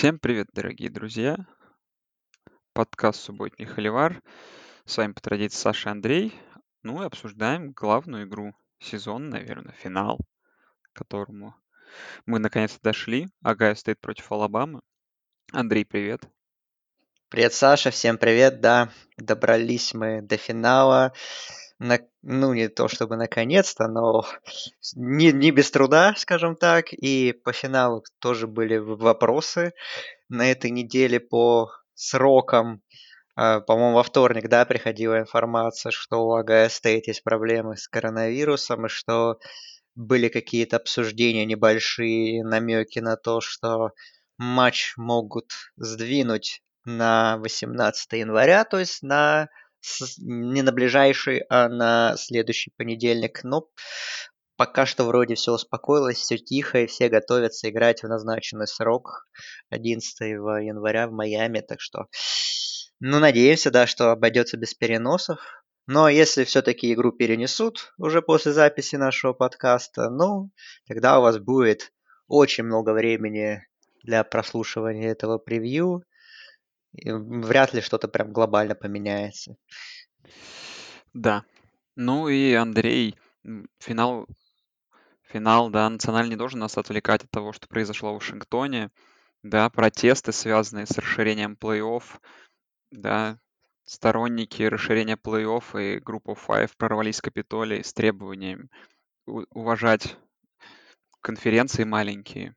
Всем привет, дорогие друзья! Подкаст «Субботний холивар». С вами по традиции Саша Андрей. Ну и обсуждаем главную игру сезона, наверное, финал, к которому мы наконец-то дошли. Агая стоит против Алабамы. Андрей, привет. Привет, Саша, всем привет, да, добрались мы до финала, на, ну, не то чтобы наконец-то, но не, не без труда, скажем так, и по финалу тоже были вопросы на этой неделе по срокам, а, по-моему, во вторник, да, приходила информация, что у Агая Стейт есть проблемы с коронавирусом, и что были какие-то обсуждения небольшие, намеки на то, что матч могут сдвинуть на 18 января, то есть на не на ближайший, а на следующий понедельник. Но пока что вроде все успокоилось, все тихо, и все готовятся играть в назначенный срок 11 января в Майами. Так что, ну, надеемся, да, что обойдется без переносов. Но если все-таки игру перенесут уже после записи нашего подкаста, ну, тогда у вас будет очень много времени для прослушивания этого превью. Вряд ли что-то прям глобально поменяется. Да. Ну и Андрей, финал, финал, да, национальный не должен нас отвлекать от того, что произошло в Вашингтоне. Да, протесты, связанные с расширением плей-офф, да, сторонники расширения плей-офф и группа Five прорвались в Капитолий с требованием уважать конференции маленькие.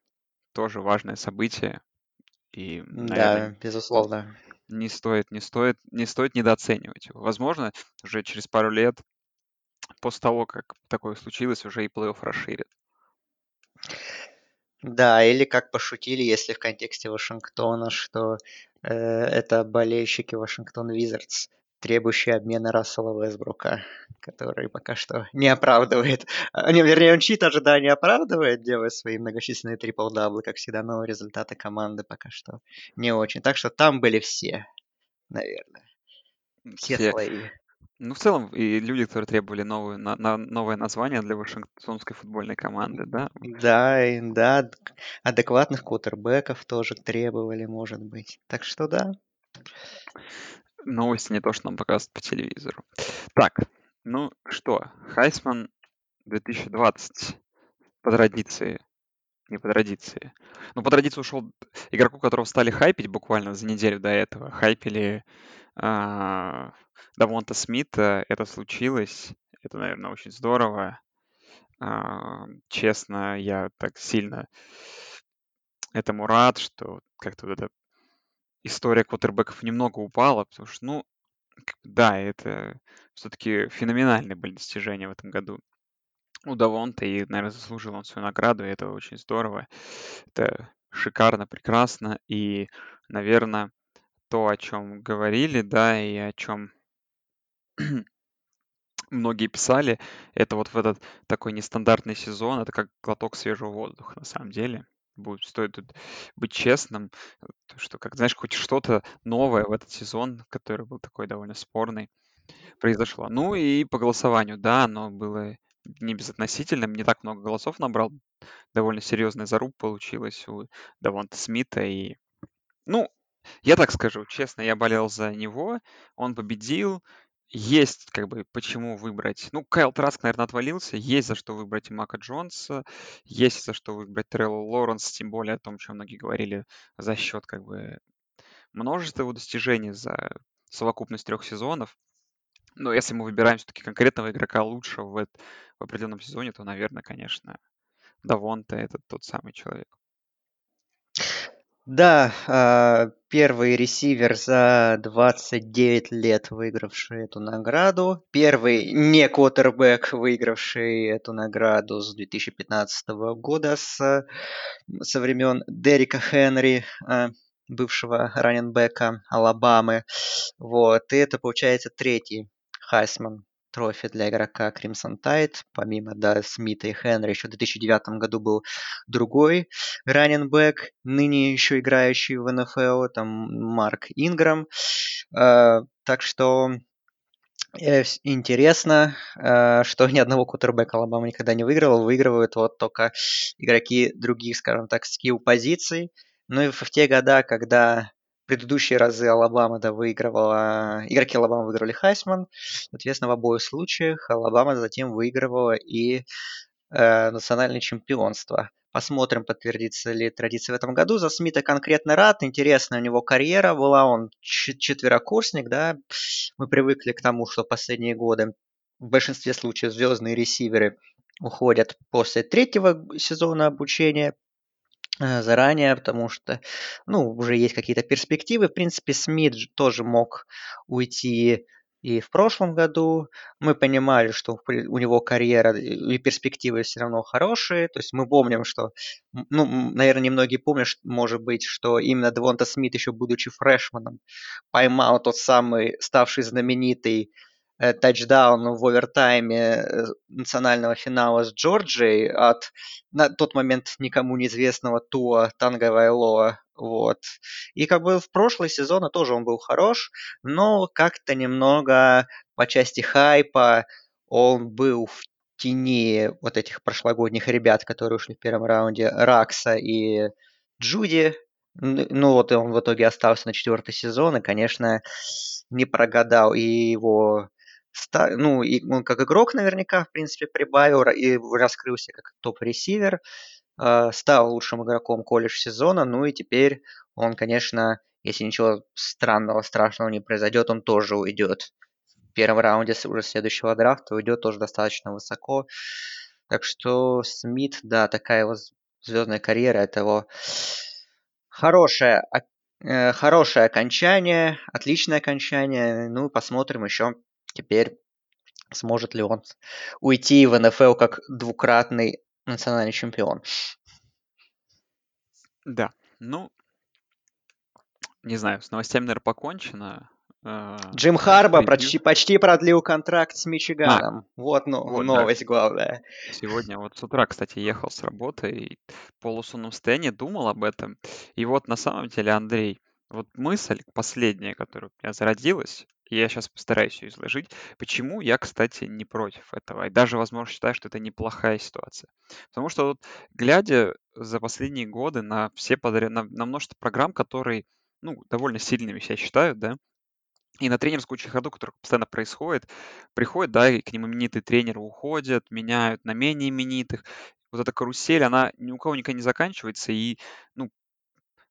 Тоже важное событие. И, наверное, да, безусловно. Не стоит, не стоит, не стоит недооценивать его. Возможно, уже через пару лет после того, как такое случилось, уже и плей-офф расширит. Да, или как пошутили, если в контексте Вашингтона, что э, это болельщики Вашингтон Визардс требующий обмена Рассела Весбрука, который пока что не оправдывает, а, не, вернее, он чьи-то ожидания оправдывает, делая свои многочисленные трипл-даблы, как всегда, но результаты команды пока что не очень. Так что там были все, наверное. Все, все. слои. Ну, в целом, и люди, которые требовали новую, на, на, новое название для Вашингтонской футбольной команды, да? Да, и, да, адекватных кутербеков тоже требовали, может быть. Так что да. Новости не то, что нам показывают по телевизору. Так, ну что, Хайсман 2020 по традиции. Не по традиции. Ну, по традиции ушел игроку, которого стали хайпить буквально за неделю до этого. Хайпили а, Давонта Смита. Это случилось. Это, наверное, очень здорово. А, честно, я так сильно этому рад, что как-то вот это история квотербеков немного упала, потому что, ну, да, это все-таки феноменальные были достижения в этом году у Давонта, и, наверное, заслужил он свою награду, и это очень здорово. Это шикарно, прекрасно, и, наверное, то, о чем говорили, да, и о чем многие писали, это вот в этот такой нестандартный сезон, это как глоток свежего воздуха, на самом деле будет, стоит тут быть честным, что, как знаешь, хоть что-то новое в этот сезон, который был такой довольно спорный, произошло. Ну и по голосованию, да, оно было не безотносительным, не так много голосов набрал, довольно серьезная заруб получилась у Даванта Смита, и, ну, я так скажу, честно, я болел за него, он победил, есть как бы почему выбрать. Ну, Кайл Траск, наверное, отвалился. Есть за что выбрать и Мака Джонса. Есть за что выбрать Трелла Лоренс, тем более о том, чем многие говорили, за счет как бы множества его достижений за совокупность трех сезонов. Но если мы выбираем все-таки конкретного игрока лучшего в, в определенном сезоне, то, наверное, конечно, Давонта это тот самый человек. Да, а, первый ресивер за 29 лет, выигравший эту награду. Первый не квотербек, выигравший эту награду с 2015 года, с, со времен Дерека Хенри, а, бывшего раненбека Алабамы. Вот, и это, получается, третий Хайсман трофи для игрока Crimson Tide. Помимо да, Смита и Хенри, еще в 2009 году был другой раненбэк, ныне еще играющий в НФЛ, там Марк Инграм. Э, так что э, интересно, э, что ни одного кутербека Алабама никогда не выигрывал. Выигрывают вот только игроки других, скажем так, skill позиций. Ну и в те года, когда предыдущие разы Алабама да, выигрывала, игроки Алабама выиграли Хайсман, соответственно, в обоих случаях Алабама затем выигрывала и э, национальное чемпионство. Посмотрим, подтвердится ли традиция в этом году. За Смита конкретно рад. Интересная у него карьера была. Он четверокурсник, да. Мы привыкли к тому, что последние годы в большинстве случаев звездные ресиверы уходят после третьего сезона обучения заранее, потому что, ну, уже есть какие-то перспективы. В принципе, Смит тоже мог уйти и в прошлом году мы понимали, что у него карьера и перспективы все равно хорошие. То есть мы помним, что, ну, наверное, немногие помнят, может быть, что именно Девонта Смит, еще будучи фрешманом, поймал тот самый, ставший знаменитый э, тачдаун в овертайме э, национального финала с Джорджией от на тот момент никому неизвестного Туа Танга Вайлоа вот. И как бы в прошлый сезон тоже он был хорош, но как-то немного по части хайпа он был в тени вот этих прошлогодних ребят, которые ушли в первом раунде, Ракса и Джуди. Ну вот он в итоге остался на четвертый сезон и, конечно, не прогадал. И его ну, и он как игрок наверняка, в принципе, прибавил и раскрылся как топ-ресивер. А, стал лучшим игроком колледж сезона, ну и теперь он, конечно, если ничего странного, страшного не произойдет, он тоже уйдет. В первом раунде уже следующего драфта уйдет тоже достаточно высоко. Так что Смит, да, такая его звездная карьера, это его хорошее, э, хорошее окончание, отличное окончание. Ну, посмотрим еще теперь, сможет ли он уйти в НФЛ как двукратный национальный чемпион. Да, ну, не знаю, с новостями, наверное, покончено. Э, Джим Харба почти, почти продлил контракт с Мичиганом. А, вот, ну, вот новость да. главная. Сегодня вот с утра, кстати, ехал с работы и в полусонном состоянии думал об этом. И вот на самом деле, Андрей, вот мысль последняя, которая у меня зародилась, я сейчас постараюсь ее изложить. Почему я, кстати, не против этого? И даже, возможно, считаю, что это неплохая ситуация. Потому что вот, глядя за последние годы на все подряд, на, на множество программ, которые, ну, довольно сильными себя считают, да, и на тренерскую чехарду, которая постоянно происходит, приходит, да, и к ним именитые тренеры уходят, меняют на менее именитых. Вот эта карусель, она ни у кого никогда не заканчивается, и, ну,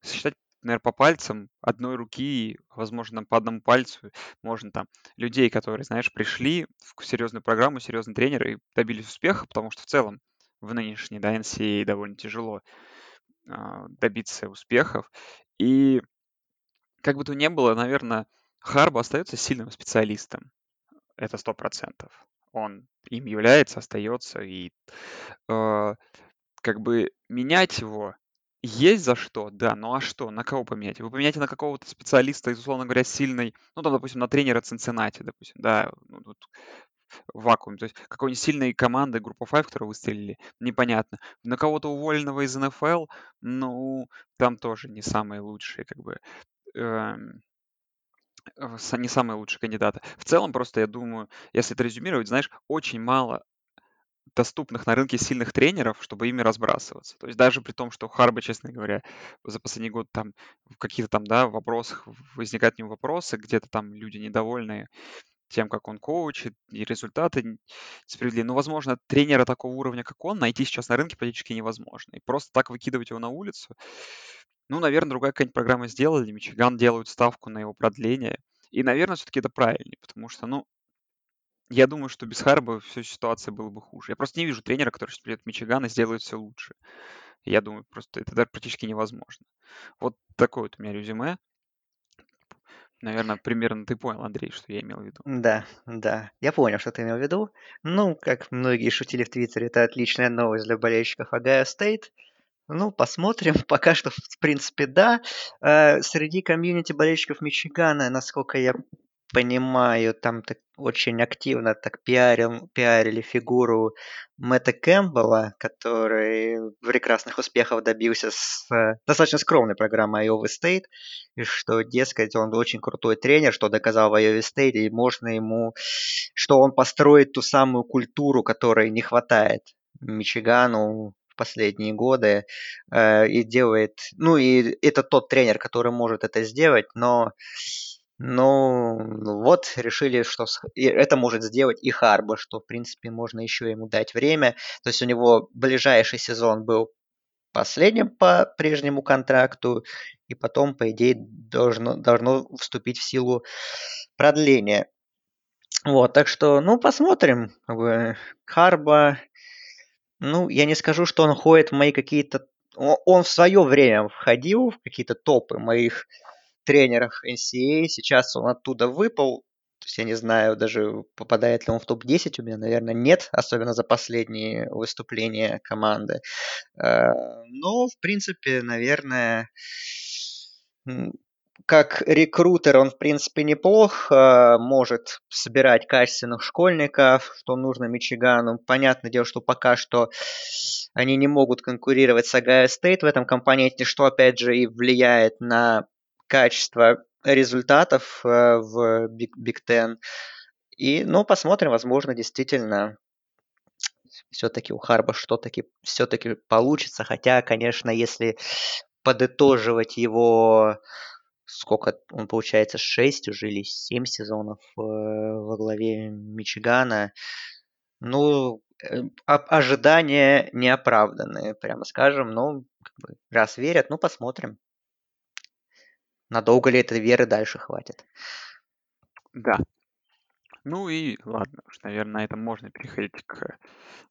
считать наверное, по пальцам одной руки, возможно, по одному пальцу можно там людей, которые, знаешь, пришли в серьезную программу, серьезный тренер и добились успеха, потому что в целом в нынешней да, NCAA довольно тяжело э, добиться успехов. И как бы то ни было, наверное, Харба остается сильным специалистом. Это сто процентов. Он им является, остается. И э, как бы менять его есть за что, да, ну а что, на кого поменять? Вы поменяете на какого-то специалиста, из, условно говоря, сильной, ну, там, допустим, на тренера Цинциннати, допустим, да, ну, тут в вакууме, то есть какой-нибудь сильной команды, группа 5, которую выстрелили, непонятно. На кого-то уволенного из НФЛ, ну, там тоже не самые лучшие, как бы, эм, не самые лучшие кандидаты. В целом, просто я думаю, если это резюмировать, знаешь, очень мало доступных на рынке сильных тренеров, чтобы ими разбрасываться. То есть даже при том, что Харба, честно говоря, за последний год там в каких-то там, да, вопросах возникают не вопросы, где-то там люди недовольны тем, как он коучит, и результаты справедливы. Но, возможно, тренера такого уровня, как он, найти сейчас на рынке практически невозможно. И просто так выкидывать его на улицу, ну, наверное, другая какая-нибудь программа сделали, Мичиган делают ставку на его продление. И, наверное, все-таки это правильнее, потому что, ну, я думаю, что без Харба всю ситуация была бы хуже. Я просто не вижу тренера, который сейчас придет в Мичиган и сделает все лучше. Я думаю, просто это даже практически невозможно. Вот такое вот у меня резюме. Наверное, примерно ты понял, Андрей, что я имел в виду. Да, да. Я понял, что ты имел в виду. Ну, как многие шутили в Твиттере, это отличная новость для болельщиков Ohio State. Ну, посмотрим. Пока что, в принципе, да. Э, среди комьюнити болельщиков Мичигана, насколько я понимаю, там так очень активно так пиарил, пиарили фигуру Мэтта Кэмпбелла, который прекрасных успехов добился с э, достаточно скромной программой Iowa State, и что, дескать, он очень крутой тренер, что доказал в Iowa State, и можно ему, что он построит ту самую культуру, которой не хватает Мичигану в последние годы э, и делает... Ну, и это тот тренер, который может это сделать, но... Ну, вот решили, что это может сделать и Харба, что, в принципе, можно еще ему дать время. То есть у него ближайший сезон был последним по прежнему контракту, и потом, по идее, должно, должно вступить в силу продление. Вот, так что, ну, посмотрим. Харба, ну, я не скажу, что он ходит в мои какие-то... Он в свое время входил в какие-то топы моих тренеров NCAA, сейчас он оттуда выпал, то есть я не знаю даже, попадает ли он в топ-10 у меня, наверное, нет, особенно за последние выступления команды. Э, но, в принципе, наверное, как рекрутер он, в принципе, неплох, э, может собирать качественных школьников, что нужно Мичигану. Понятное дело, что пока что они не могут конкурировать с Ohio State в этом компоненте, что, опять же, и влияет на качество результатов э, в Big Ten. И, ну, посмотрим, возможно, действительно все-таки у Харба что-таки все-таки получится. Хотя, конечно, если подытоживать его, сколько он получается, 6 уже или 7 сезонов э, во главе Мичигана, ну, э, ожидания неоправданные, прямо скажем. Ну, как бы, раз верят, ну, посмотрим. Надолго ли этой веры дальше хватит? Да. Ну и ладно, уж, наверное, на этом можно переходить к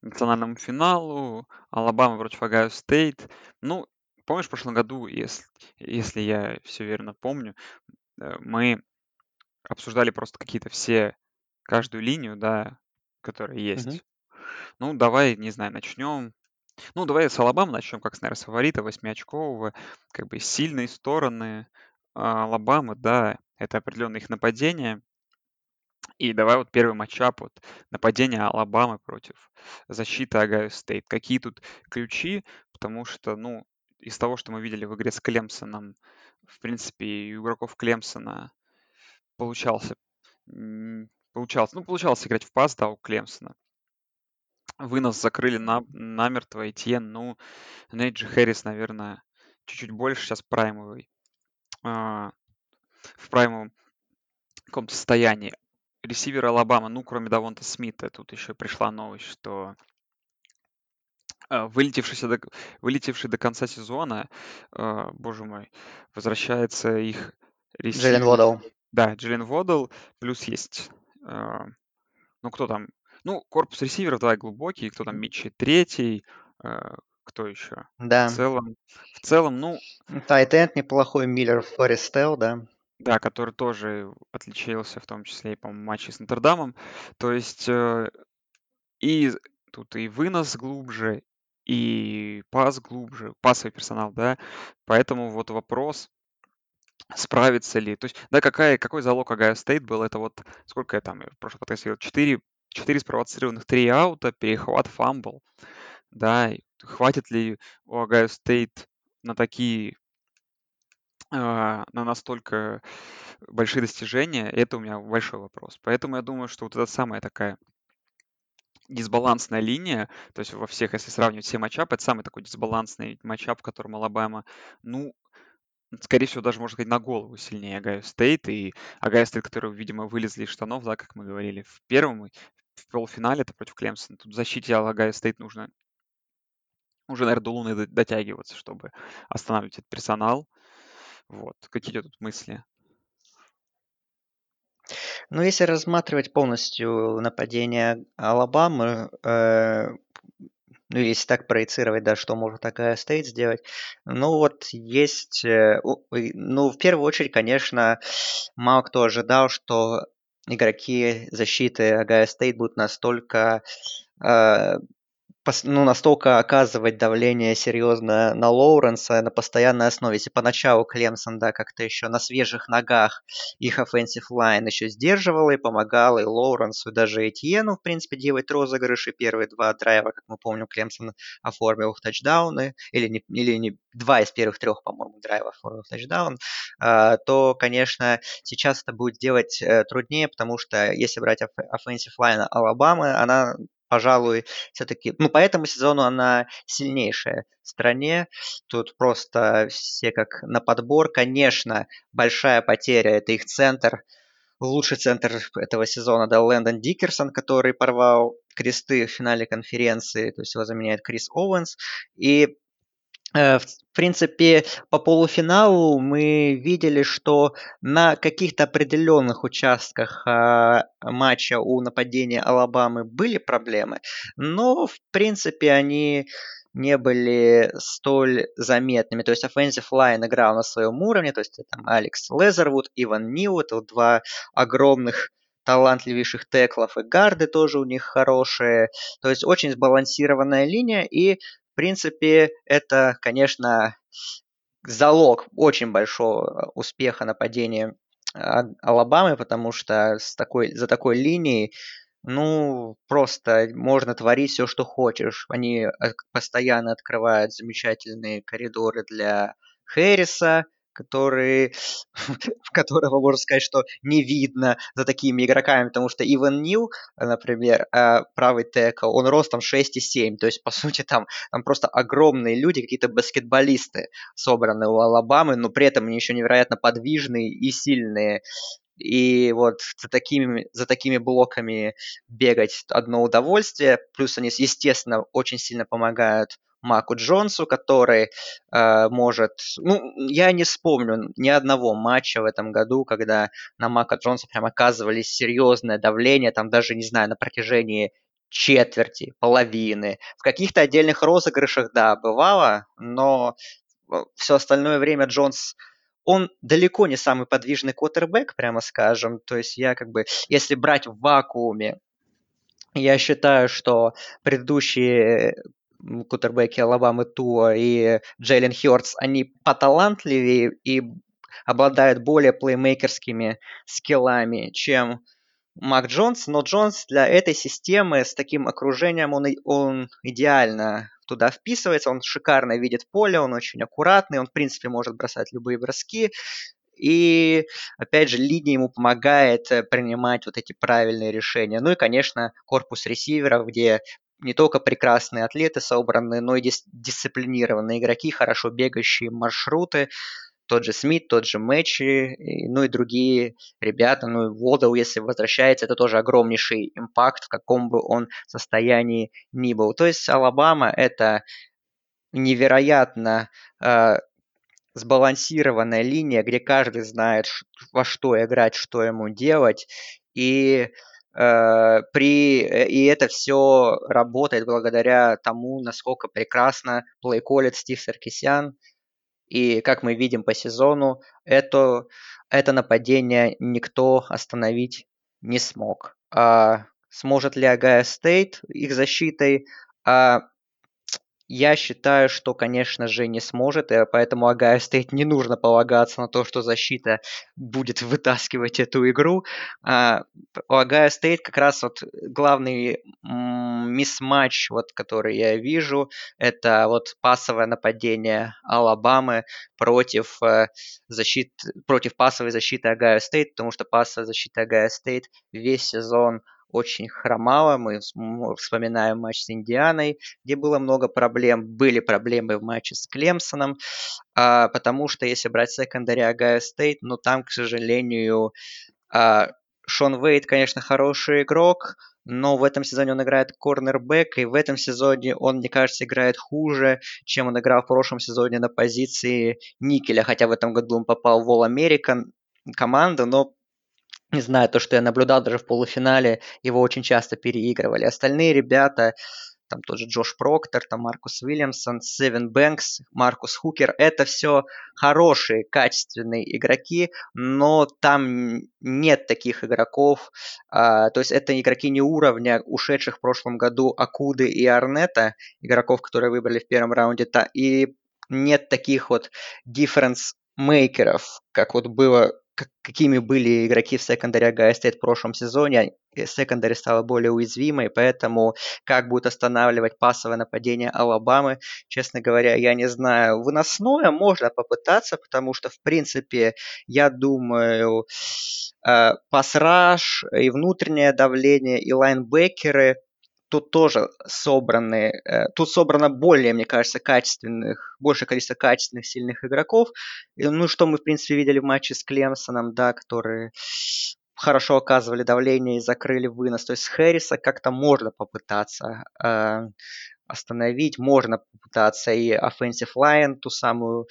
национальному финалу. Алабама против Ohio State. Ну, помнишь, в прошлом году, если, если я все верно помню, э, мы обсуждали просто какие-то все, каждую линию, да, которая есть. Мгм. Ну, давай, не знаю, начнем. Ну, давай с Алабамы начнем, как с, наверное, с фаворита, восьмиочкового. Как бы сильные стороны Алабамы, да, это определенно их нападение. И давай вот первый матчап, вот нападение Алабамы против защиты Ohio State. Какие тут ключи? Потому что, ну, из того, что мы видели в игре с Клемсоном, в принципе, у игроков Клемсона получался, м, получалось, ну, получалось играть в пас, да, у Клемсона. Вынос закрыли на, намертво, Этьен, ну, Нейджи Хэррис, наверное, чуть-чуть больше сейчас праймовый, а, в праймовом каком-то состоянии. Ресивер Алабама, ну, кроме Давонта Смита, тут еще пришла новость, что а, вылетевший до, вылетевший до конца сезона, а, боже мой, возвращается их ресивер. Водл. Да, Джиллен Водл, плюс есть, а, ну, кто там, ну, корпус ресиверов, давай глубокий, кто там, Метчи третий, а, кто еще? В Да. целом, в целом, ну, tight end неплохой, Миллер Форристалл, да. да, который тоже отличился, в том числе и, по-моему, матче с Нотр-Дамом. То есть э, и тут и вынос глубже, и пас глубже, пасовый персонал, да. Поэтому вот вопрос, справится ли. То есть, да, какая, какой залог Ohio State был, это вот, сколько я там в прошлом подкасте говорил, 4, 4 спровоцированных, 3 аута, перехват, фамбл, да, хватит ли у Ohio State на такие, а, на настолько большие достижения, это у меня большой вопрос. Поэтому я думаю, что вот это самая такая дисбалансная линия, то есть во всех, если сравнивать все матчапы, это самый такой дисбалансный матчап, в котором Алабама, ну, скорее всего, даже, можно сказать, на голову сильнее Ohio State. И Ohio State, которые, видимо, вылезли из штанов, да, как мы говорили в первом, в полуфинале, это против Клемсона. Тут в защите Ohio State нужно уже, наверное, до Луны дотягиваться, чтобы останавливать этот персонал. Вот. Какие тут мысли? Ну, если рассматривать полностью нападение Алабамы, э, ну, если так проецировать, да, что может Ohio State сделать, ну, вот есть, э, ну, в первую очередь, конечно, мало кто ожидал, что игроки защиты Ohio State будут настолько э, ну, настолько оказывать давление серьезно на Лоуренса на постоянной основе. Если поначалу Клемсон, да, как-то еще на свежих ногах их offensive line еще сдерживал и помогал, и Лоуренсу, и даже Этьену, в принципе, делать розыгрыши. Первые два драйва, как мы помним, Клемсон оформил тачдауны, или не, или не два из первых трех, по-моему, драйвов оформил тачдаун, а, то, конечно, сейчас это будет делать э, труднее, потому что если брать offensive line Алабамы, она пожалуй, все-таки, ну, по этому сезону она сильнейшая в стране. Тут просто все как на подбор. Конечно, большая потеря – это их центр. Лучший центр этого сезона дал Лэндон Дикерсон, который порвал кресты в финале конференции, то есть его заменяет Крис Оуэнс. И в принципе, по полуфиналу мы видели, что на каких-то определенных участках а, матча у нападения Алабамы были проблемы, но, в принципе, они не были столь заметными. То есть offensive line играл на своем уровне, то есть там Алекс Лезервуд, Иван Нью, это вот два огромных талантливейших теклов, и гарды тоже у них хорошие. То есть очень сбалансированная линия, и в принципе, это, конечно, залог очень большого успеха нападения а, Алабамы, потому что с такой, за такой линией ну, просто можно творить все, что хочешь. Они постоянно открывают замечательные коридоры для Хэрриса, который, которого можно сказать, что не видно за такими игроками, потому что Иван Нил, например, э, правый текл, он ростом 6,7, то есть, по сути, там, там просто огромные люди, какие-то баскетболисты собраны у Алабамы, но при этом они еще невероятно подвижные и сильные. И вот за такими, за такими блоками бегать одно удовольствие. Плюс они, естественно, очень сильно помогают Маку Джонсу, который э, может... Ну, я не вспомню ни одного матча в этом году, когда на Мака Джонса прям оказывались серьезное давление, там даже, не знаю, на протяжении четверти, половины. В каких-то отдельных розыгрышах, да, бывало, но все остальное время Джонс он далеко не самый подвижный квотербек, прямо скажем. То есть я как бы, если брать в вакууме, я считаю, что предыдущие кутербеки Алабамы Туа и Джейлен Хёртс, они поталантливее и обладают более плеймейкерскими скиллами, чем Мак Джонс, но Джонс для этой системы с таким окружением, он, он идеально туда вписывается, он шикарно видит поле, он очень аккуратный, он, в принципе, может бросать любые броски, и, опять же, линия ему помогает э, принимать вот эти правильные решения. Ну и, конечно, корпус ресиверов, где не только прекрасные атлеты собраны, но и дис- дисциплинированные игроки, хорошо бегающие маршруты. Тот же Смит, тот же Мэчи, ну и другие ребята. Ну и Водоу, если возвращается, это тоже огромнейший импакт, в каком бы он состоянии ни был. То есть Алабама это невероятно э, сбалансированная линия, где каждый знает, во что играть, что ему делать. И при, э, и это все работает благодаря тому, насколько прекрасно плейколит Стив Саркисян. И как мы видим по сезону, это, это нападение никто остановить не смог. А сможет ли Огайо Стейт их защитой? А я считаю, что, конечно же, не сможет, и поэтому Огайо Стейт не нужно полагаться на то, что защита будет вытаскивать эту игру. А, у Огайо Стейт как раз вот главный mismatch, вот, который я вижу, это вот пасовое нападение Алабамы против, э, защит, против пасовой защиты Огайо Стейт, потому что пасовая защита Огайо Стейт весь сезон очень хромала. Мы вспоминаем матч с Индианой, где было много проблем. Были проблемы в матче с Клемсоном, а, потому что если брать secondary Огайо Стейт, ну там, к сожалению, а, Шон Уэйд, конечно, хороший игрок, но в этом сезоне он играет корнербэк, и в этом сезоне он, мне кажется, играет хуже, чем он играл в прошлом сезоне на позиции Никеля, хотя в этом году он попал в All American команду, но не знаю, то, что я наблюдал даже в полуфинале, его очень часто переигрывали. Остальные ребята, там тот же Джош Проктор, там Маркус Уильямсон, Севен Бэнкс, Маркус Хукер, это все хорошие, качественные игроки, но там нет таких игроков, а, то есть это игроки не уровня ушедших в прошлом году Акуды и Арнета, игроков, которые выбрали в первом раунде, и нет таких вот difference maker ов, как вот было какими были игроки в secondary Огайо Стейт в прошлом сезоне. Secondary стало более уязвимой, поэтому как будет останавливать пасовое нападение Алабамы, честно говоря, я не знаю. Выносное можно попытаться, потому что, в принципе, я думаю, э, пасраж и внутреннее давление, и лайнбекеры тут тоже собраны, э, тут собрано более, мне кажется, качественных, большее количество качественных, сильных игроков. Ну, что мы, в принципе, видели в матче с Клемсоном, да, которые хорошо оказывали давление и закрыли вынос. То есть Хэрриса как-то можно попытаться э, остановить, можно попытаться и offensive line, ту самую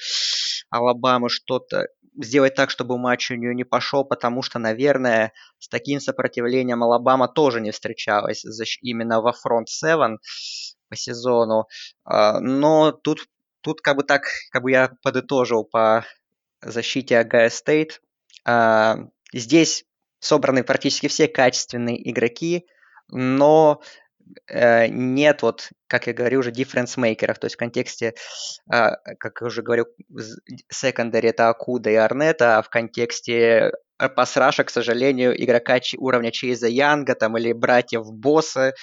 Алабаму что-то сделать так, чтобы матч у нее не пошел, потому что, наверное, с таким сопротивлением Алабама тоже не встречалась именно во фронт 7 по сезону. А, но тут, тут как бы так, как бы я подытожил по защите Огайо Стейт. А, здесь собраны практически все качественные игроки, но нет вот, как я говорю, уже difference maker ов, то есть в контексте, э, как я уже говорю, secondary это Акуда и Арнета, а в контексте pass rush а, к сожалению, игрока уровня Чейза Янга там, или братьев Босса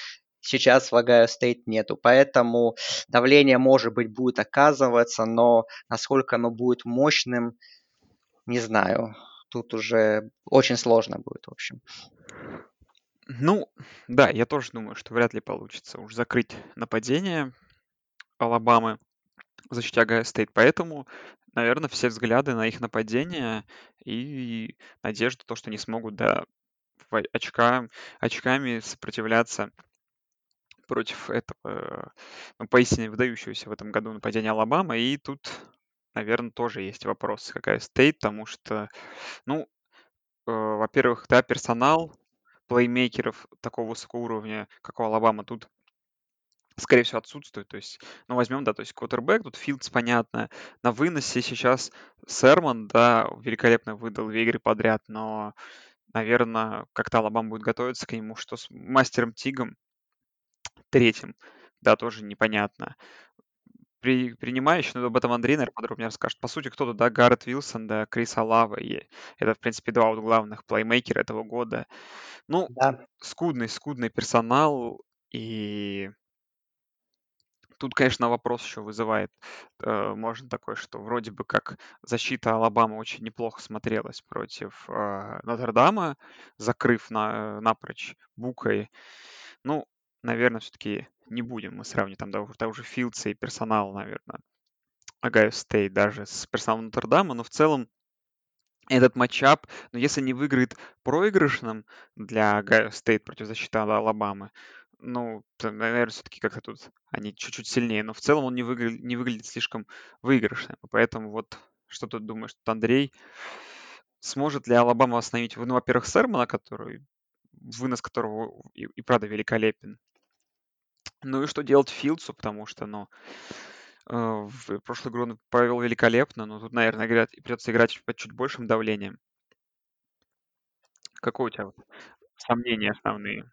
сейчас в Огайо Стейт нету. Поэтому давление, может быть, будет оказываться, но насколько оно будет мощным, не знаю. Тут уже очень сложно будет, в общем. Ну, да, я тоже думаю, что вряд ли получится уж закрыть нападение Алабамы защите Огайо Стейт. Поэтому, наверное, все взгляды на их нападение и надежда, то, что они смогут, да, очка, очками сопротивляться против этого, ну, поистине выдающегося в этом году нападения Алабамы. И тут, наверное, тоже есть вопрос, к Огайо Стейт, потому что, ну, э, во-первых, да, персонал, плеймейкеров такого высокого уровня, как у Алабама, тут скорее всего, отсутствует. То есть, ну, возьмем, да, то есть квотербек, тут Филдс, понятно. На выносе сейчас Сермон, да, великолепно выдал две игры подряд, но, наверное, как-то Алабама будет готовиться к нему, что с мастером Тигом третьим, да, тоже непонятно. При, принимающий, но об этом Андрей, наверное, подробнее расскажет. По сути, кто-то, да, Гаррет Вилсон, да, Крис Алава, и это, в принципе, два вот главных плеймейкера этого года. Ну, да. скудный, скудный персонал, и тут, конечно, вопрос еще вызывает, э, можно такой, что вроде бы как защита Алабамы очень неплохо смотрелась против э, Нотр-Дама, закрыв на, напрочь Бука. Ну, наверное, все-таки не будем мы сравнивать там того, того же Филдса и персонал, наверное, Огайо Стейт даже с персоналом Нотр-Дама, но в целом этот matchup, но если не выиграет проигрышным для Огайо Стейт против защиты Алабамы, ну, наверное, все-таки как-то тут они чуть-чуть сильнее, но в целом он не, выгля- не выглядит слишком выигрышным. Поэтому вот что тут думаешь, что Андрей сможет ли Алабама остановить, ну, во-первых, Сермона, который, вынос которого и, и правда великолепен. Ну и что делать Филдсу, потому что, ну, э, в прошлую игру он провел великолепно, но тут, наверное, играть, придется играть под чуть большим давлением. Какое у тебя вот сомнения основные?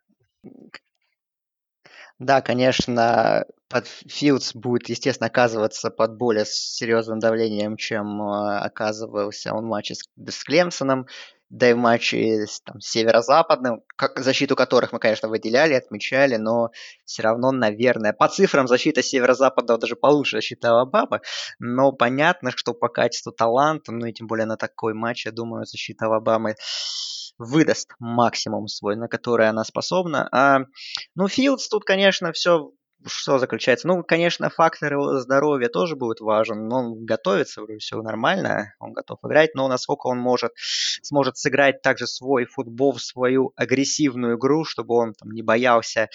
Да, конечно, под Филдс будет, естественно, оказываться под более серьезным давлением, чем э, оказывался он в матче с, с Клемсоном, да и в матче с там, северо-западным, как, защиту которых мы, конечно, выделяли, отмечали, но все равно, наверное, по цифрам защита северо-запада даже получше защиты Алабамы, но понятно, что по качеству таланта, ну и тем более на такой матч, я думаю, защита Алабамы выдаст максимум свой, на который она способна. А, ну, Филдс тут, конечно, все что заключается? Ну, конечно, фактор его здоровья тоже будет важен, но он готовится, вроде все нормально, он готов играть, но насколько он может, сможет сыграть также свой футбол, свою агрессивную игру, чтобы он там не боялся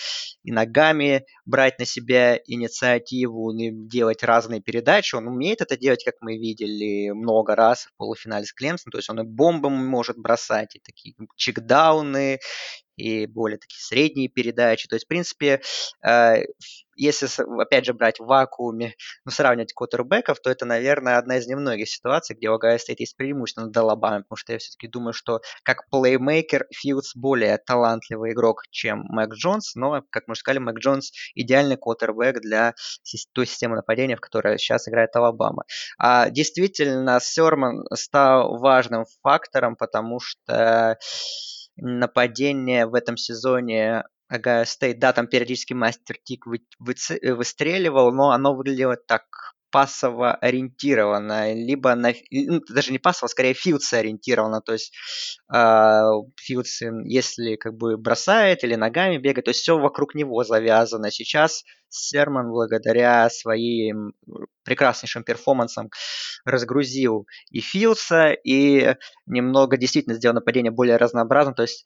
и ногами брать на себя инициативу, и делать разные передачи. Он умеет это делать, как мы видели много раз в полуфинале с Клемсоном, то есть он и бомбы может бросать, и такие checkdown ы, и более такие средние передачи. То есть, в принципе, э, если, опять же, брать в вакууме, ну, сравнивать квотербеков, то это, наверное, одна из немногих ситуаций, где у Огайо Стейт есть преимущество над Алабамой, потому что я все-таки думаю, что как плеймейкер Филдс более талантливый игрок, чем Мак Джонс, но, как мы уже сказали, Мак Джонс идеальный квотербек для той системы нападения, в которой сейчас играет Алабама. А действительно, Сермон стал важным фактором, потому что нападение в этом сезоне Огайо Стейт, да, там периодически Мастер Тиг вы, вы, выстреливал, но оно выглядело так пассово ориентирована, либо на, ну, даже не пассово, а скорее Филдс ориентирована, то есть э, Филдс, если как бы бросает или ногами бегает, то есть все вокруг него завязано. Сейчас Серман благодаря своим прекраснейшим перформансам разгрузил и Филдса, и немного действительно сделал нападение более разнообразным, то есть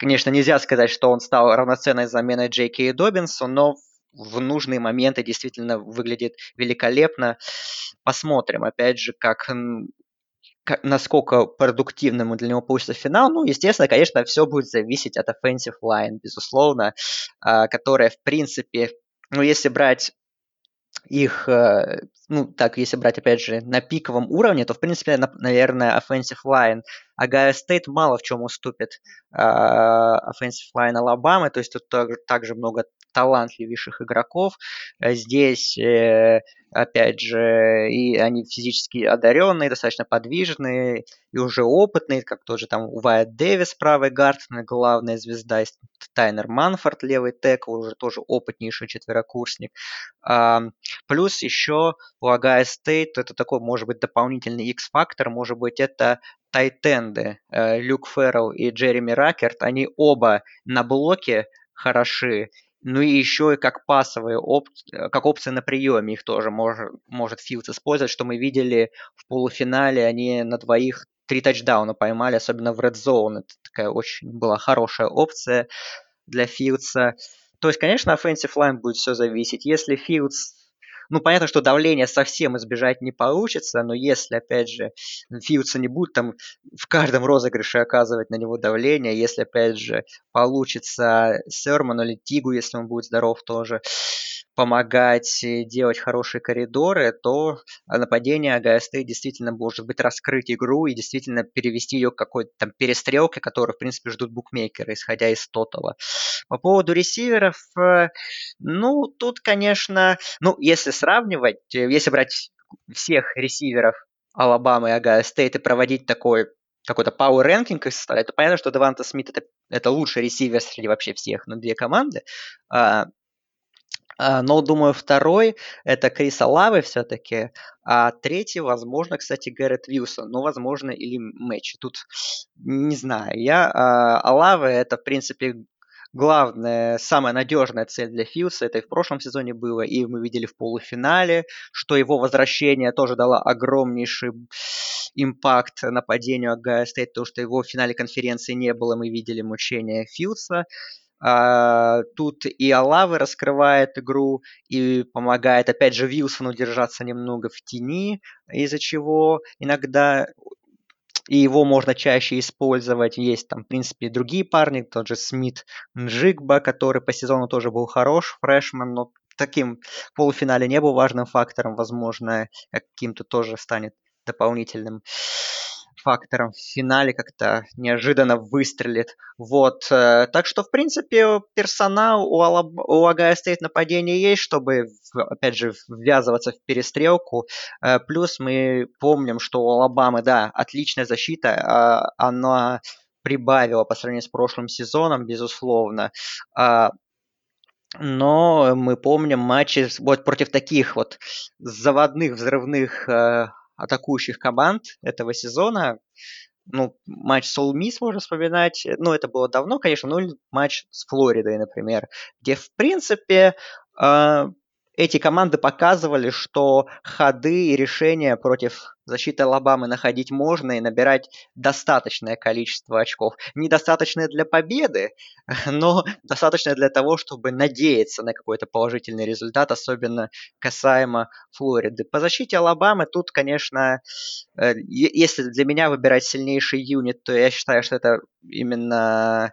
Конечно, нельзя сказать, что он стал равноценной заменой Джейки и Добинсу, но в нужные моменты действительно выглядит великолепно. Посмотрим, опять же, как насколько продуктивным для него получится финал. Ну, естественно, конечно, все будет зависеть от offensive line, безусловно, а, которая, в принципе, ну, если брать их, э, ну, так, если брать, опять же, на пиковом уровне, то, в принципе, на, наверное, offensive line Огайо Стейт мало в чем уступит э, offensive line Алабамы, то есть тут также много талантливейших игроков. Э, здесь, э, опять же, и они физически одаренные, достаточно подвижные и уже опытные, как тоже там Уайатт Дэвис, правый гард, главная звезда, Тайнер Манфорд, левый текл, уже тоже опытнейший четверокурсник. Плюс еще у Агая Стейт это такой, может быть, дополнительный X-фактор, может быть, это тайтенды э, Люк Феррелл и Джереми Ракерт, они оба на блоке хороши, ну и еще и как пасовые оп как опция на приеме их тоже может, может Филдс использовать, что мы видели в полуфинале, они на двоих три тачдауна поймали, особенно в Red Zone. Это такая очень была хорошая опция для Филдса. То есть, конечно, offensive line будет все зависеть. Если Филдс ну, понятно, что давление совсем избежать не получится, но если, опять же, Фьюца не будет там в каждом розыгрыше оказывать на него давление, если, опять же, получится Серману или Тигу, если он будет здоров тоже, помогать делать хорошие коридоры, то нападение АГСТ действительно может быть раскрыть игру и действительно перевести ее к какой-то там перестрелке, которую, в принципе, ждут букмекеры, исходя из тотала. По поводу ресиверов, э, ну, тут, конечно, ну, если сравнивать, э, если брать всех ресиверов Алабамы и Огайо Стейт и проводить такой какой-то power ranking их составлять, то понятно, что Деванта Смит это, это лучший ресивер среди вообще всех на две команды. А, а, но, думаю, второй – это Крис Олаве все-таки, а третий, возможно, кстати, Гаррет Вилсон, но, возможно, или Мэтчи. Тут не знаю. Я, а, а Лавы – это, в принципе, главная, самая надежная цель для Филса. Это и в прошлом сезоне было, и мы видели в полуфинале, что его возвращение тоже дало огромнейший импакт нападению Агая Стейт, то, что его в финале конференции не было, мы видели мучения Филса. А, тут и Алавы раскрывает игру и помогает, опять же, Вилсону держаться немного в тени, из-за чего иногда и его можно чаще использовать. Есть там, в принципе, другие парни, тот же Смит-Нджигба, который по сезону тоже был хорош, freshman, но таким в полуфинале не был важным фактором, возможно, каким-то тоже станет дополнительным фактором в финале как-то неожиданно выстрелит. Вот. Э, так что, в принципе, персонал у, Алаб... у Огайо Стейт нападения есть, чтобы, опять же, ввязываться в перестрелку. Э, плюс мы помним, что у Алабамы, да, отличная защита, а она прибавила по сравнению с прошлым сезоном, безусловно. А, но мы помним матчи вот против таких вот заводных, взрывных э, атакующих команд этого сезона. Ну, матч с All Miss можно вспоминать. Ну, это было давно, конечно, ну, матч с Флоридой, например, где, в принципе, э, эти команды показывали, что ходы и решения против защиты Алабамы находить можно и набирать достаточное количество очков. Недостаточное для победы, но достаточное для того, чтобы надеяться на какой-то положительный результат, особенно касаемо Флориды. По защите Алабамы тут, конечно, э, если для меня выбирать сильнейший юнит, то я считаю, что это именно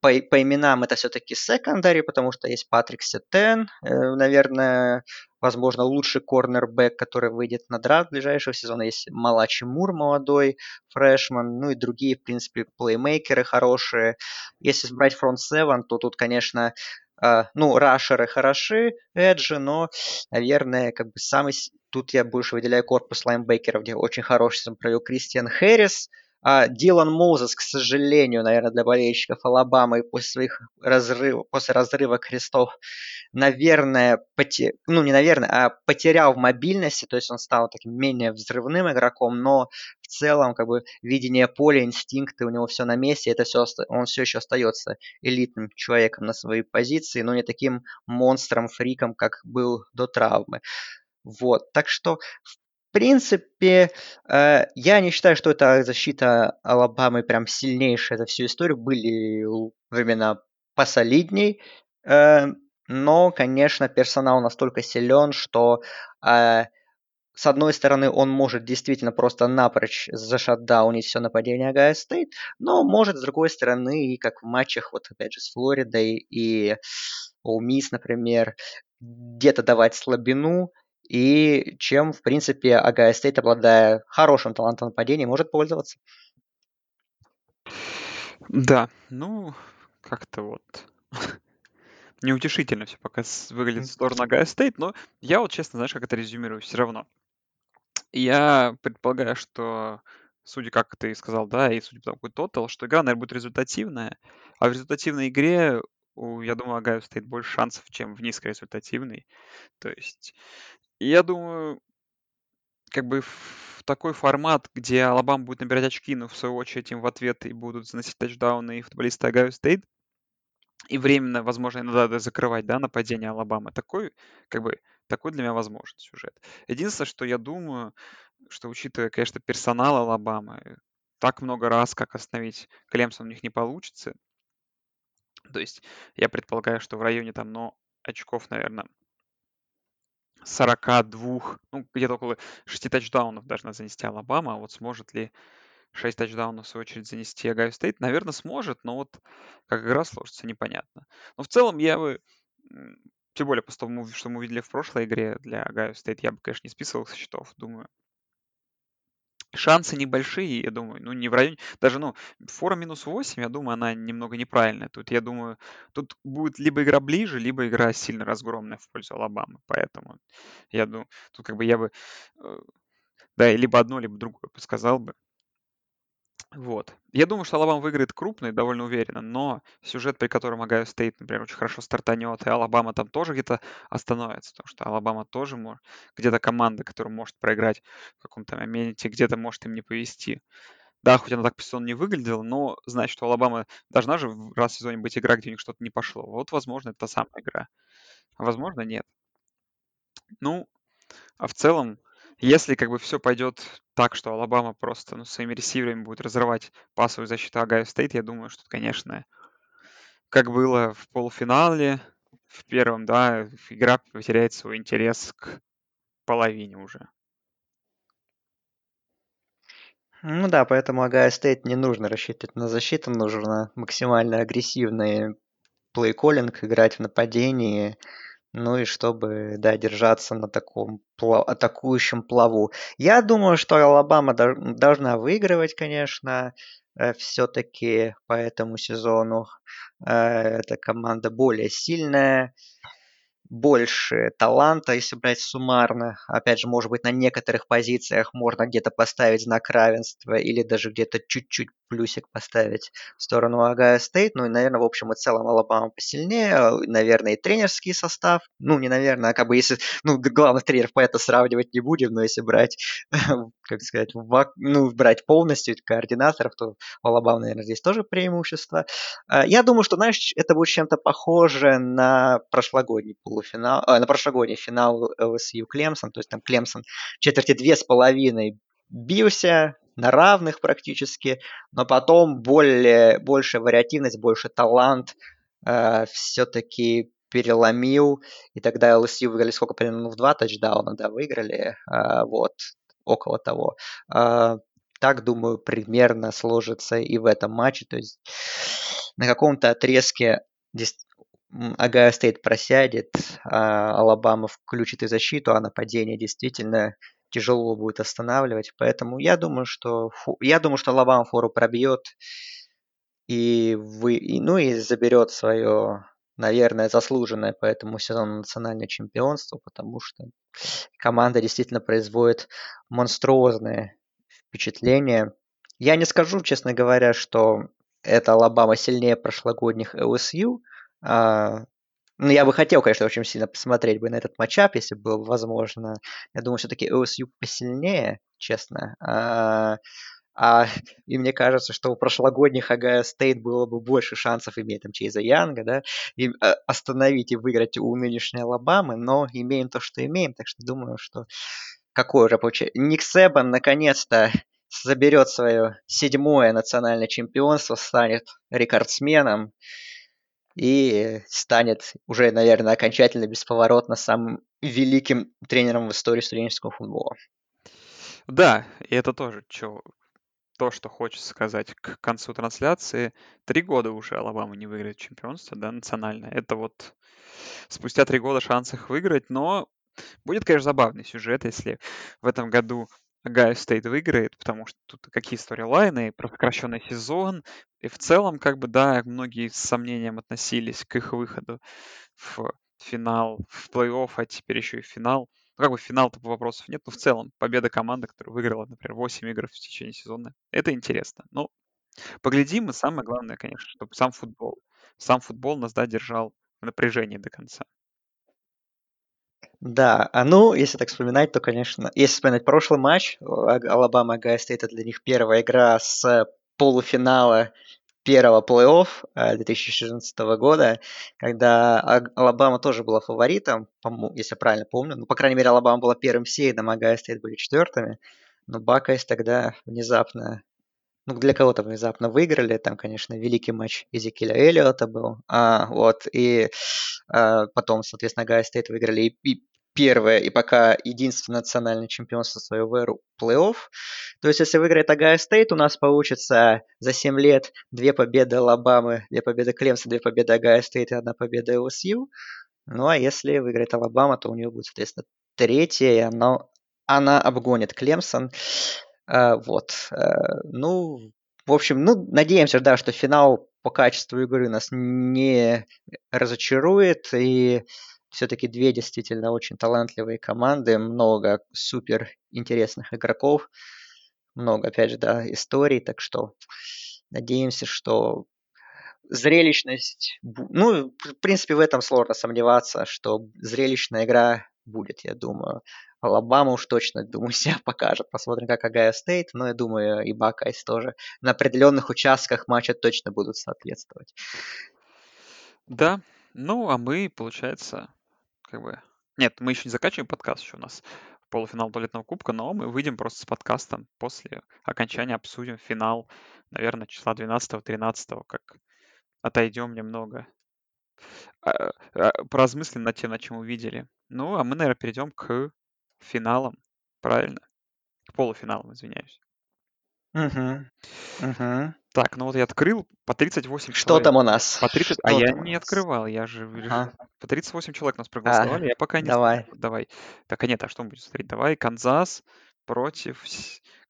по, по именам это все-таки секондари, потому что есть Патрик Сетен, э, наверное, возможно, лучший корнербэк, который выйдет на драфт ближайшего сезона. Есть Малачи Мур, молодой фрешман, ну и другие, в принципе, плеймейкеры хорошие. Если брать фронт 7, то тут, конечно, Uh, ну, рашеры хороши, эджи, но, наверное, как бы самый... Тут я больше выделяю корпус лайнбекеров, где очень хороший сезон провел Кристиан Хэрис, А Дилан Мозес, к сожалению, наверное, для болельщиков Алабамы после своих разрывов, после разрыва крестов, наверное, поте... ну не наверное, а потерял в мобильности, то есть он стал таким менее взрывным игроком, но в целом как бы видение поля, инстинкты у него все на месте, это все он все еще остается элитным человеком на своей позиции, но не таким монстром, фриком, как был до травмы. Вот, так что в принципе, э, я не считаю, что эта защита Алабамы прям сильнейшая за всю историю. Были времена посолидней, э, но, конечно, персонал настолько силен, что э, с одной стороны, он может действительно просто напрочь зашатдаунить все нападение Агая Стейт, но может, с другой стороны, и как в матчах, вот опять же, с Флоридой и Олмис, например, где-то давать слабину, и чем, в принципе, Огайо Стейт, обладая хорошим талантом нападения, может пользоваться. Да, ну, как-то вот неутешительно все пока выглядит в сторону Огайо Стейт, но я вот, честно, знаешь, как это резюмирую все равно. Я предполагаю, что, судя как ты сказал, да, и судя по тому, какой тотал, что игра, наверное, будет результативная, а в результативной игре, я думаю, Огайо Стейт больше шансов, чем в низкорезультативной. То есть я думаю, как бы в такой формат, где Алабама будет набирать очки, но в свою очередь им в ответ и будут заносить тачдауны и футболисты Огайо Стейт, и временно, возможно, иногда закрывать, да, нападение Алабамы. Такой, как бы, такой для меня возможен сюжет. Единственное, что я думаю, что учитывая, конечно, персонал Алабамы, так много раз, как остановить Клемсон у них не получится. То есть я предполагаю, что в районе там, но очков, наверное, 42, ну, где-то около 6 тачдаунов должна занести Алабама, а вот сможет ли 6 тачдаунов, в свою очередь, занести Огайо Стейт? Наверное, сможет, но вот как игра сложится, непонятно. Но в целом я бы, тем более после того, что мы увидели в прошлой игре для Огайо Стейт, я бы, конечно, не списывал со счетов, думаю, Шансы небольшие, я думаю, ну не в районе, даже, ну, фора минус 8, я думаю, она немного неправильная. Тут, я думаю, тут будет либо игра ближе, либо игра сильно разгромная в пользу Алабамы. Поэтому я думаю, тут как бы я бы, э, да, либо одно, либо другое бы сказал бы. Вот. Я думаю, что Алабама выиграет крупно и довольно уверенно, но сюжет, при котором Огайо Стейт, например, очень хорошо стартанет, и Алабама там тоже где-то остановится, потому что Алабама тоже может, где-то команда, которая может проиграть в каком-то моменте, где-то может им не повезти. Да, хоть она так по не выглядела, но значит, что Алабама должна же раз в сезоне быть игра, где у них что-то не пошло. Вот, возможно, это та самая игра. А возможно, нет. Ну, а в целом, если как бы все пойдет так, что Алабама просто ну, своими ресиверами будет разрывать пасовую защиту Огайо Стейт, я думаю, что, конечно, как было в полуфинале, в первом, да, игра потеряет свой интерес к половине уже. Ну да, поэтому Огайо Стейт не нужно рассчитывать на защиту, нужно максимально агрессивный play-calling, играть в нападении, ну и чтобы, да, держаться на таком плав... атакующем плаву. Я думаю, что Алабама должна выигрывать, конечно, э, все-таки по этому сезону. Э, эта команда более сильная больше таланта, если брать суммарно. Опять же, может быть, на некоторых позициях можно где-то поставить знак равенства или даже где-то чуть-чуть плюсик поставить в сторону Агая Стейт. Ну и, наверное, в общем и целом Алабама посильнее. Наверное, и тренерский состав. Ну, не наверное, а как бы если... Ну, главных тренеров по это сравнивать не будем, но если брать, как сказать, ну, брать полностью координаторов, то у Алабама, наверное, здесь тоже преимущество. А, я думаю, что, знаешь, это будет чем-то похоже на прошлогодний полуфинал полуфинал, э, на прошлогодний финал LSU Клемсон, то есть там Клемсон четверти две с половиной бился на равных практически, но потом более, больше вариативность, больше талант э, все-таки переломил, и тогда LSU выиграли сколько, примерно в два тачдауна, да, выиграли, э, вот, около того. Э, так, думаю, примерно сложится и в этом матче, то есть на каком-то отрезке Огайо Стейт просядет, а Алабама включит и защиту, а нападение действительно тяжело будет останавливать. Поэтому я думаю, что я думаю, что Алабама фору пробьет и вы, и, ну и заберет свое, наверное, заслуженное по этому сезону национальное чемпионство, потому что команда действительно производит монструозное впечатление. Я не скажу, честно говоря, что это Алабама сильнее прошлогодних LSU. А, ну, я бы хотел, конечно, очень сильно посмотреть бы на этот matchup, если бы было возможно. Я думаю, все-таки LSU посильнее, честно. А, а, и мне кажется, что у прошлогодних Огайо Стейт было бы больше шансов иметь там Чейза Янга, да, и а, остановить и выиграть у нынешней Алабамы, но имеем то, что имеем, так что думаю, что какой уже получается. Ник Себан наконец-то заберет свое седьмое национальное чемпионство, станет рекордсменом и станет уже, наверное, окончательно бесповоротно самым великим тренером в истории студенческого футбола. Да, и это тоже чё, то, что хочется сказать к концу трансляции. Три года уже Алабама не выиграет чемпионство, да, национальное. Это вот спустя три года шанс их выиграть, но будет, конечно, забавный сюжет, если в этом году Огайо Стейт выиграет, потому что тут какие storyline ы, про сокращенный сезон, и в целом, как бы, да, многие с сомнением относились к их выходу в финал, в плей-офф, а теперь еще и в финал. Ну, как бы финал-то вопросов нет, но в целом победа команды, которая выиграла, например, 8 игр в течение сезона, это интересно. Ну, поглядим, и самое главное, конечно, чтобы сам футбол, сам футбол нас, да, держал в напряжении до конца. Да, а ну, если так вспоминать, то, конечно, если вспоминать прошлый матч, Алабама Огайо Стейт, это для них первая игра с полуфинала первого плей-офф 2014 э, года, когда Алабама тоже была фаворитом, если я правильно помню. Ну, по крайней мере, Алабама была первым seed ом, а Огайо Стейт были четвертыми. Но Buckeyes тогда внезапно ну, для кого-то внезапно выиграли. Там, конечно, великий матч Эзекиля Эллиота был. А, вот, и а, потом, соответственно, Ohio State выиграли и, и первое и пока единственное национальное чемпионство свое в эру плей-офф. То есть, если выиграет Ohio State, у нас получится за 7 лет две победы Алабамы, две победы Клемсона, две победы Ohio State и одна победа LSU. Ну, а если выиграет Алабама, то у нее будет, соответственно, третья, и она, она обгонит Клемсон. А, вот. А, ну, в общем, ну, надеемся, да, что финал по качеству игры нас не разочарует, и все-таки две действительно очень талантливые команды, много супер интересных игроков, много, опять же, да, историй, так что надеемся, что зрелищность, ну, в принципе, в этом сложно сомневаться, что зрелищная игра будет, я думаю. Алабама уж точно, думаю, себя покажет. Посмотрим, как Ohio State, но я думаю, и Buckeyes тоже на определенных участках матча точно будут соответствовать. Да, ну, а мы, получается, как бы... Нет, мы еще не заканчиваем подкаст, еще у нас полуфинал туалетного кубка, но мы выйдем просто с подкастом после окончания, обсудим финал, наверное, числа 12-13, как отойдем немного, а, а, поразмыслим над тем, над чем увидели. Ну, а мы, наверное, перейдем к финалам, правильно? К полуфиналам, извиняюсь. Угу. Угу. Так, ну вот я открыл по 38 Что человек. там у нас? По 30... А я не открывал, я же Ага. по 38 человек нас А, проголосовали, я пока не давай. Давай. Так, а нет, а что мы будем смотреть? Давай, Канзас против...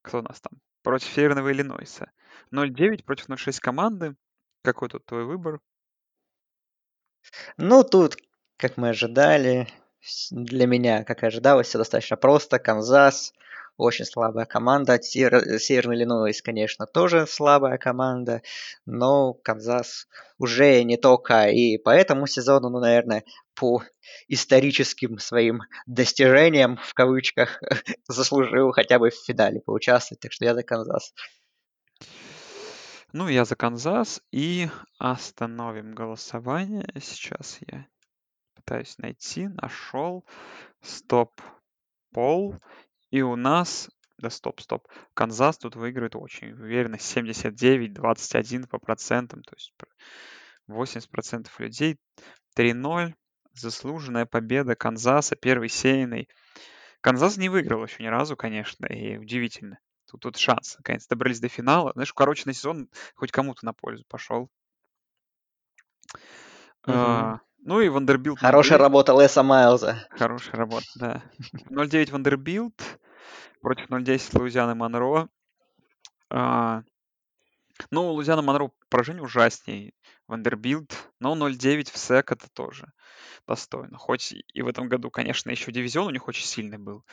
Кто у нас там? Против Северного Иллинойса. 0-9 против 0-6 команды. Какой тут твой выбор? Ну, тут, как мы ожидали, для меня, как и ожидалось, все достаточно просто. Канзас, очень слабая команда. Север- Северный Иллинойс, конечно, тоже слабая команда, но Канзас уже не только и по этому сезону, ну, наверное, по историческим своим достижениям, в кавычках, заслужил хотя бы в финале поучаствовать, так что я за Канзас. Ну, я за Канзас. И остановим голосование. Сейчас я пытаюсь найти. Нашел. Stop. Poll. И у нас... Да стоп, стоп. Канзас тут выиграет очень уверенно. 79-21 по процентам. То есть 80% людей. 3-0. Заслуженная победа Канзаса. Первый сеяный. Канзас не выиграл еще ни разу, конечно. И удивительно. Тут, тут шанс. Наконец добрались до финала. Знаешь, укороченный сезон хоть кому-то на пользу пошел. Мгм. А, ну и Вандербилд Хорошая 0-9. работа Леса Майлза. Хорошая работа, да. 0-9 Вандербилд против 0-10 Луизианы Монро. А, Ну, Лузиана Монро поражение ужасней. Вандербилд, но 0-9 в SEC это тоже достойно. Хоть и в этом году, конечно, еще дивизион у них очень сильный был.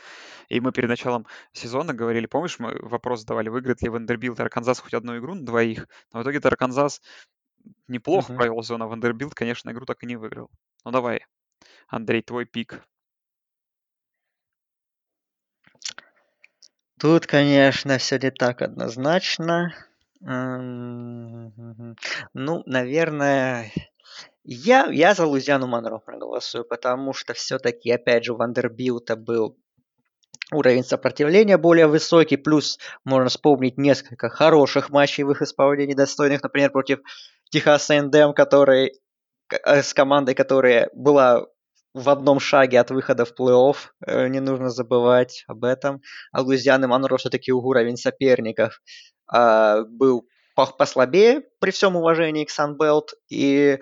И мы перед началом сезона говорили, помнишь, мы вопрос задавали, выиграет ли Вандербилд Арканзас хоть одну игру на двоих. Но в итоге Арканзас неплохо Мгм. провел сезон, а Вандербилд, конечно, игру так и не выиграл. Ну давай, Андрей, твой pick. Тут, конечно, все не так однозначно. Ну, наверное, я, я за Лузиану Монро проголосую, потому что все-таки, опять же, у Вандербилта был уровень сопротивления более высокий, плюс можно вспомнить несколько хороших матчей в их исполнении, достойных, например, против Техаса Эндем, который э, с командой, которая была в одном шаге от выхода в плей-офф, э, не нужно забывать об этом. А Луизианы Монро все-таки уровень соперников а, был послабее при всем уважении к Санбелт. И,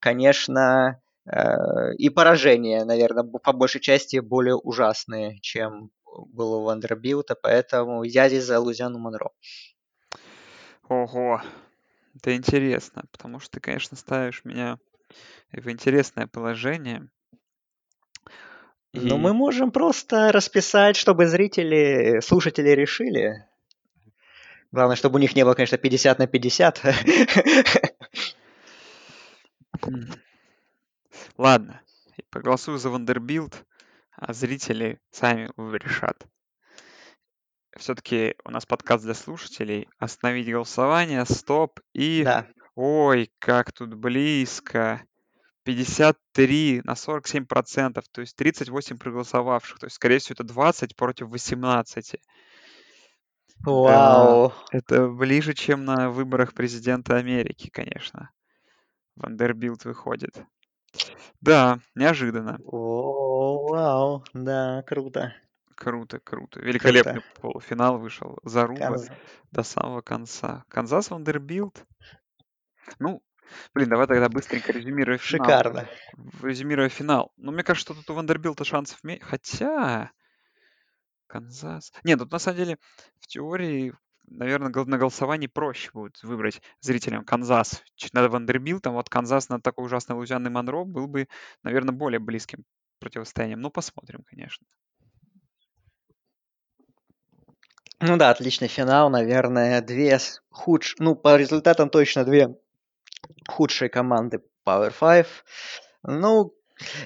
конечно, э, и поражения, наверное, по большей части более ужасные, чем было у Вандербилта, поэтому я здесь за Лузиану Монро. Ого, это интересно, потому что ты, конечно, ставишь меня в интересное положение. Ну, И мы можем просто расписать, чтобы зрители, слушатели решили. Главное, чтобы у них не было, конечно, 50 на 50. М. ладно, проголосую за Вандербилд, а зрители сами решат. Все-таки у нас подкаст для слушателей. Остановить голосование, стоп и... Да. Ой, как тут близко. 53 на 47 процентов, то есть 38 проголосовавших. То есть, скорее всего, это 20 против 18. Да, Вау. это ближе, чем на выборах президента Америки, конечно. Вандербилд выходит. Да, неожиданно. О, вау, да, круто. Круто, круто. Великолепный Круто. полуфинал вышел. Заруба Канзас. до самого конца. Канзас Вандербилд. Ну, блин, давай тогда быстренько резюмируя финал. Шикарно. Резюмируя финал. Ну, мне кажется, что тут у Вандербилта шансов. Хотя... Канзас. Нет, тут на самом деле в теории, наверное, на голосовании проще будет выбрать зрителям Канзас над Вандербилтом. Вот Канзас на такой ужасной Лузианой Монро был бы, наверное, более близким противостоянием. Ну, посмотрим, конечно. Ну да, отличный финал, наверное, две худшие, ну, по результатам точно две худшие команды Power 5. Ну,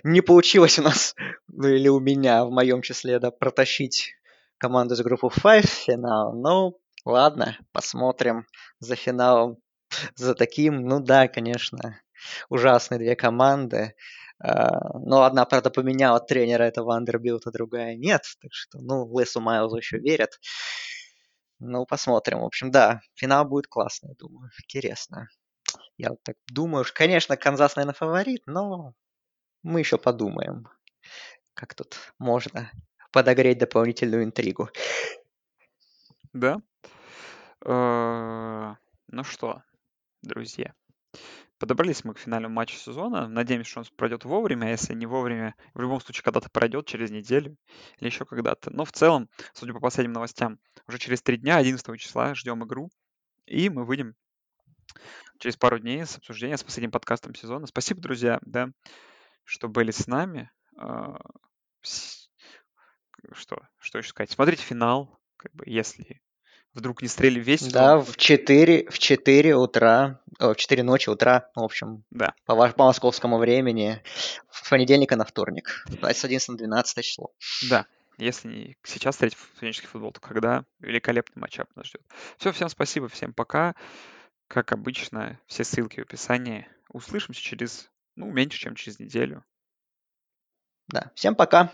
не получилось у нас, ну или у меня, в моем числе, да, протащить команду из группы 5 в финал. Ну, ладно, посмотрим за финалом, за таким. Ну да, конечно, ужасные две команды. Uh, но одна, правда, поменяла тренера этого Вандербилта, другая нет. Так что, ну, Лесу Майлзу еще верят. Ну, посмотрим. В общем, да, финал будет классный, думаю. Интересно. Я вот так думаю, что, конечно, Канзас, наверное, фаворит, но мы еще подумаем, как тут можно подогреть дополнительную интригу. Да. Э, ну что, друзья, подобрались мы к финальному матчу сезона. Надеемся, что он пройдет вовремя. А если не вовремя, в любом случае когда-то пройдет, через неделю или еще когда-то. Но в целом, судя по последним новостям, уже через три дня, 11 числа, ждем игру. И мы выйдем через пару дней с обсуждения, с последним подкастом сезона. Спасибо, друзья, да, что были с нами. А, что, что еще сказать? Смотрите финал, как бы, если вдруг не стрели весь. Да, в 4, в 4 утра, о, в 4 ночи утра, в общем, да. по, по московскому времени, с понедельника на вторник, с 11 на 12 число. Да, если не сейчас встретить студенческий футбол, то когда великолепный матчап нас ждет. Все, всем спасибо, всем пока. Как обычно, все ссылки в описании. Услышимся через, ну, меньше, чем через неделю. Да, всем пока.